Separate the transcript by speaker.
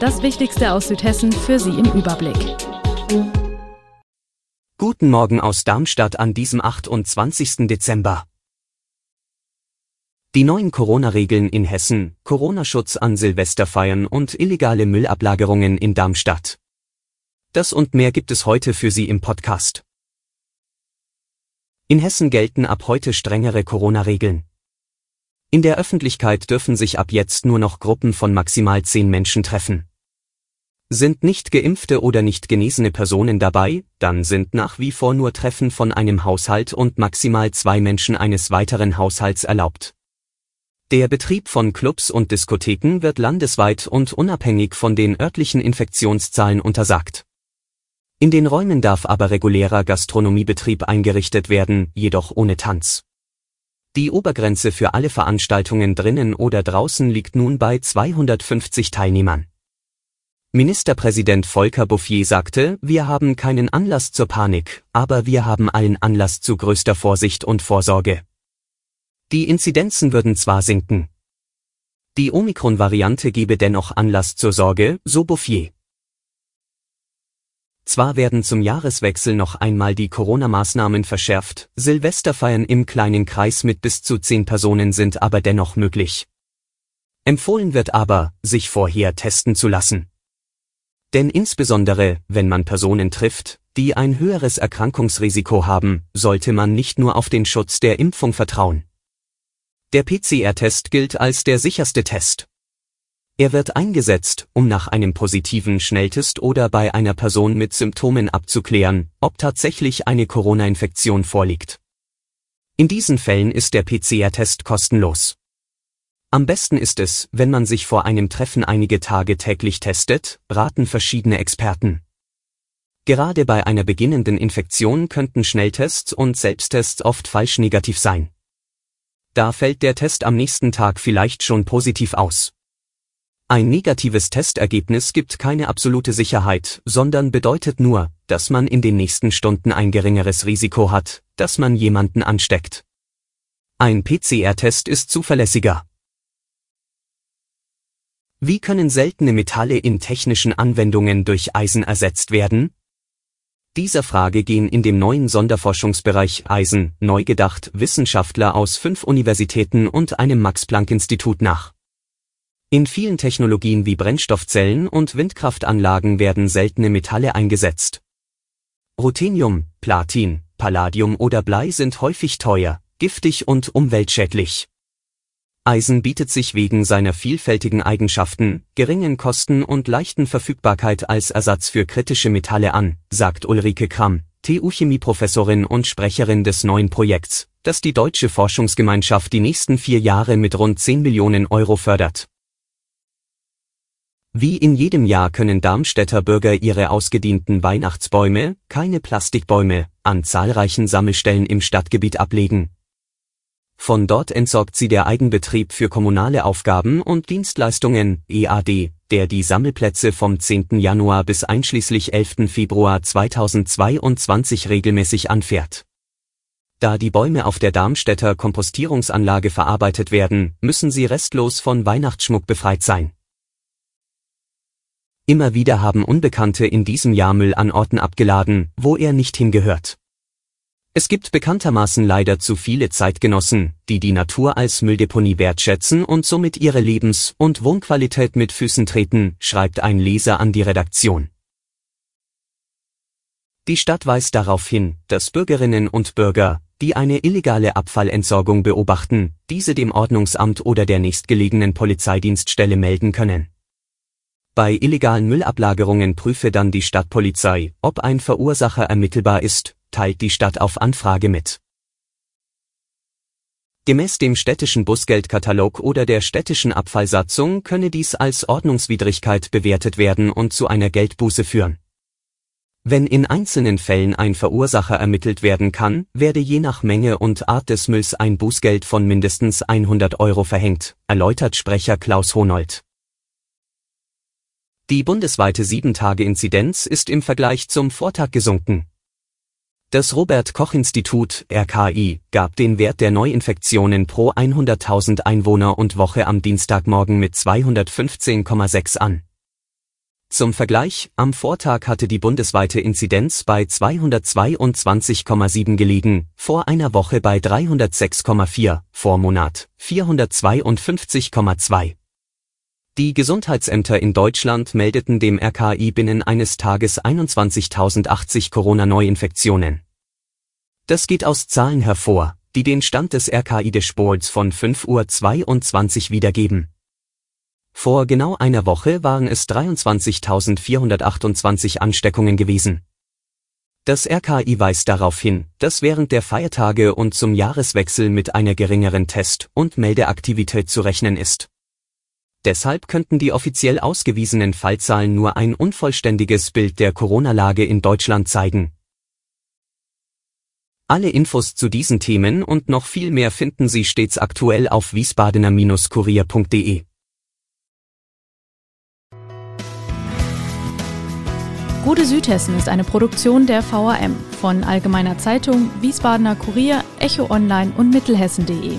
Speaker 1: Das Wichtigste aus Südhessen für Sie im Überblick.
Speaker 2: Guten Morgen aus Darmstadt an diesem 28. Dezember. Die neuen Corona-Regeln in Hessen, Corona-Schutz an Silvesterfeiern und illegale Müllablagerungen in Darmstadt. Das und mehr gibt es heute für Sie im Podcast. In Hessen gelten ab heute strengere Corona-Regeln. In der Öffentlichkeit dürfen sich ab jetzt nur noch Gruppen von maximal zehn Menschen treffen. Sind nicht geimpfte oder nicht genesene Personen dabei, dann sind nach wie vor nur Treffen von einem Haushalt und maximal zwei Menschen eines weiteren Haushalts erlaubt. Der Betrieb von Clubs und Diskotheken wird landesweit und unabhängig von den örtlichen Infektionszahlen untersagt. In den Räumen darf aber regulärer Gastronomiebetrieb eingerichtet werden, jedoch ohne Tanz. Die Obergrenze für alle Veranstaltungen drinnen oder draußen liegt nun bei 250 Teilnehmern. Ministerpräsident Volker Bouffier sagte, wir haben keinen Anlass zur Panik, aber wir haben allen Anlass zu größter Vorsicht und Vorsorge. Die Inzidenzen würden zwar sinken. Die Omikron-Variante gebe dennoch Anlass zur Sorge, so Bouffier. Zwar werden zum Jahreswechsel noch einmal die Corona-Maßnahmen verschärft, Silvesterfeiern im kleinen Kreis mit bis zu zehn Personen sind aber dennoch möglich. Empfohlen wird aber, sich vorher testen zu lassen. Denn insbesondere, wenn man Personen trifft, die ein höheres Erkrankungsrisiko haben, sollte man nicht nur auf den Schutz der Impfung vertrauen. Der PCR-Test gilt als der sicherste Test. Er wird eingesetzt, um nach einem positiven Schnelltest oder bei einer Person mit Symptomen abzuklären, ob tatsächlich eine Corona-Infektion vorliegt. In diesen Fällen ist der PCR-Test kostenlos. Am besten ist es, wenn man sich vor einem Treffen einige Tage täglich testet, raten verschiedene Experten. Gerade bei einer beginnenden Infektion könnten Schnelltests und Selbsttests oft falsch negativ sein. Da fällt der Test am nächsten Tag vielleicht schon positiv aus. Ein negatives Testergebnis gibt keine absolute Sicherheit, sondern bedeutet nur, dass man in den nächsten Stunden ein geringeres Risiko hat, dass man jemanden ansteckt. Ein PCR-Test ist zuverlässiger. Wie können seltene Metalle in technischen Anwendungen durch Eisen ersetzt werden? Dieser Frage gehen in dem neuen Sonderforschungsbereich Eisen, neu gedacht, Wissenschaftler aus fünf Universitäten und einem Max-Planck-Institut nach. In vielen Technologien wie Brennstoffzellen und Windkraftanlagen werden seltene Metalle eingesetzt. Ruthenium, Platin, Palladium oder Blei sind häufig teuer, giftig und umweltschädlich. Eisen bietet sich wegen seiner vielfältigen Eigenschaften, geringen Kosten und leichten Verfügbarkeit als Ersatz für kritische Metalle an, sagt Ulrike Kramm, TU-Chemie-Professorin und Sprecherin des neuen Projekts, das die deutsche Forschungsgemeinschaft die nächsten vier Jahre mit rund 10 Millionen Euro fördert. Wie in jedem Jahr können Darmstädter Bürger ihre ausgedienten Weihnachtsbäume, keine Plastikbäume, an zahlreichen Sammelstellen im Stadtgebiet ablegen. Von dort entsorgt sie der Eigenbetrieb für kommunale Aufgaben und Dienstleistungen, EAD, der die Sammelplätze vom 10. Januar bis einschließlich 11. Februar 2022 regelmäßig anfährt. Da die Bäume auf der Darmstädter Kompostierungsanlage verarbeitet werden, müssen sie restlos von Weihnachtsschmuck befreit sein. Immer wieder haben Unbekannte in diesem Jahr Müll an Orten abgeladen, wo er nicht hingehört. Es gibt bekanntermaßen leider zu viele Zeitgenossen, die die Natur als Mülldeponie wertschätzen und somit ihre Lebens- und Wohnqualität mit Füßen treten, schreibt ein Leser an die Redaktion. Die Stadt weist darauf hin, dass Bürgerinnen und Bürger, die eine illegale Abfallentsorgung beobachten, diese dem Ordnungsamt oder der nächstgelegenen Polizeidienststelle melden können. Bei illegalen Müllablagerungen prüfe dann die Stadtpolizei, ob ein Verursacher ermittelbar ist, teilt die Stadt auf Anfrage mit. Gemäß dem städtischen Busgeldkatalog oder der städtischen Abfallsatzung könne dies als Ordnungswidrigkeit bewertet werden und zu einer Geldbuße führen. Wenn in einzelnen Fällen ein Verursacher ermittelt werden kann, werde je nach Menge und Art des Mülls ein Bußgeld von mindestens 100 Euro verhängt, erläutert Sprecher Klaus Honold. Die bundesweite 7-Tage-Inzidenz ist im Vergleich zum Vortag gesunken. Das Robert Koch Institut RKI gab den Wert der Neuinfektionen pro 100.000 Einwohner und Woche am Dienstagmorgen mit 215,6 an. Zum Vergleich, am Vortag hatte die bundesweite Inzidenz bei 222,7 gelegen, vor einer Woche bei 306,4, vor Monat 452,2. Die Gesundheitsämter in Deutschland meldeten dem RKI binnen eines Tages 21.080 Corona-Neuinfektionen. Das geht aus Zahlen hervor, die den Stand des RKI Dashboards von 5.22 Uhr wiedergeben. Vor genau einer Woche waren es 23.428 Ansteckungen gewesen. Das RKI weist darauf hin, dass während der Feiertage und zum Jahreswechsel mit einer geringeren Test- und Meldeaktivität zu rechnen ist. Deshalb könnten die offiziell ausgewiesenen Fallzahlen nur ein unvollständiges Bild der Corona-Lage in Deutschland zeigen. Alle Infos zu diesen Themen und noch viel mehr finden Sie stets aktuell auf wiesbadener-kurier.de.
Speaker 1: Gute Südhessen ist eine Produktion der VRM von Allgemeiner Zeitung, Wiesbadener Kurier, Echo Online und Mittelhessen.de.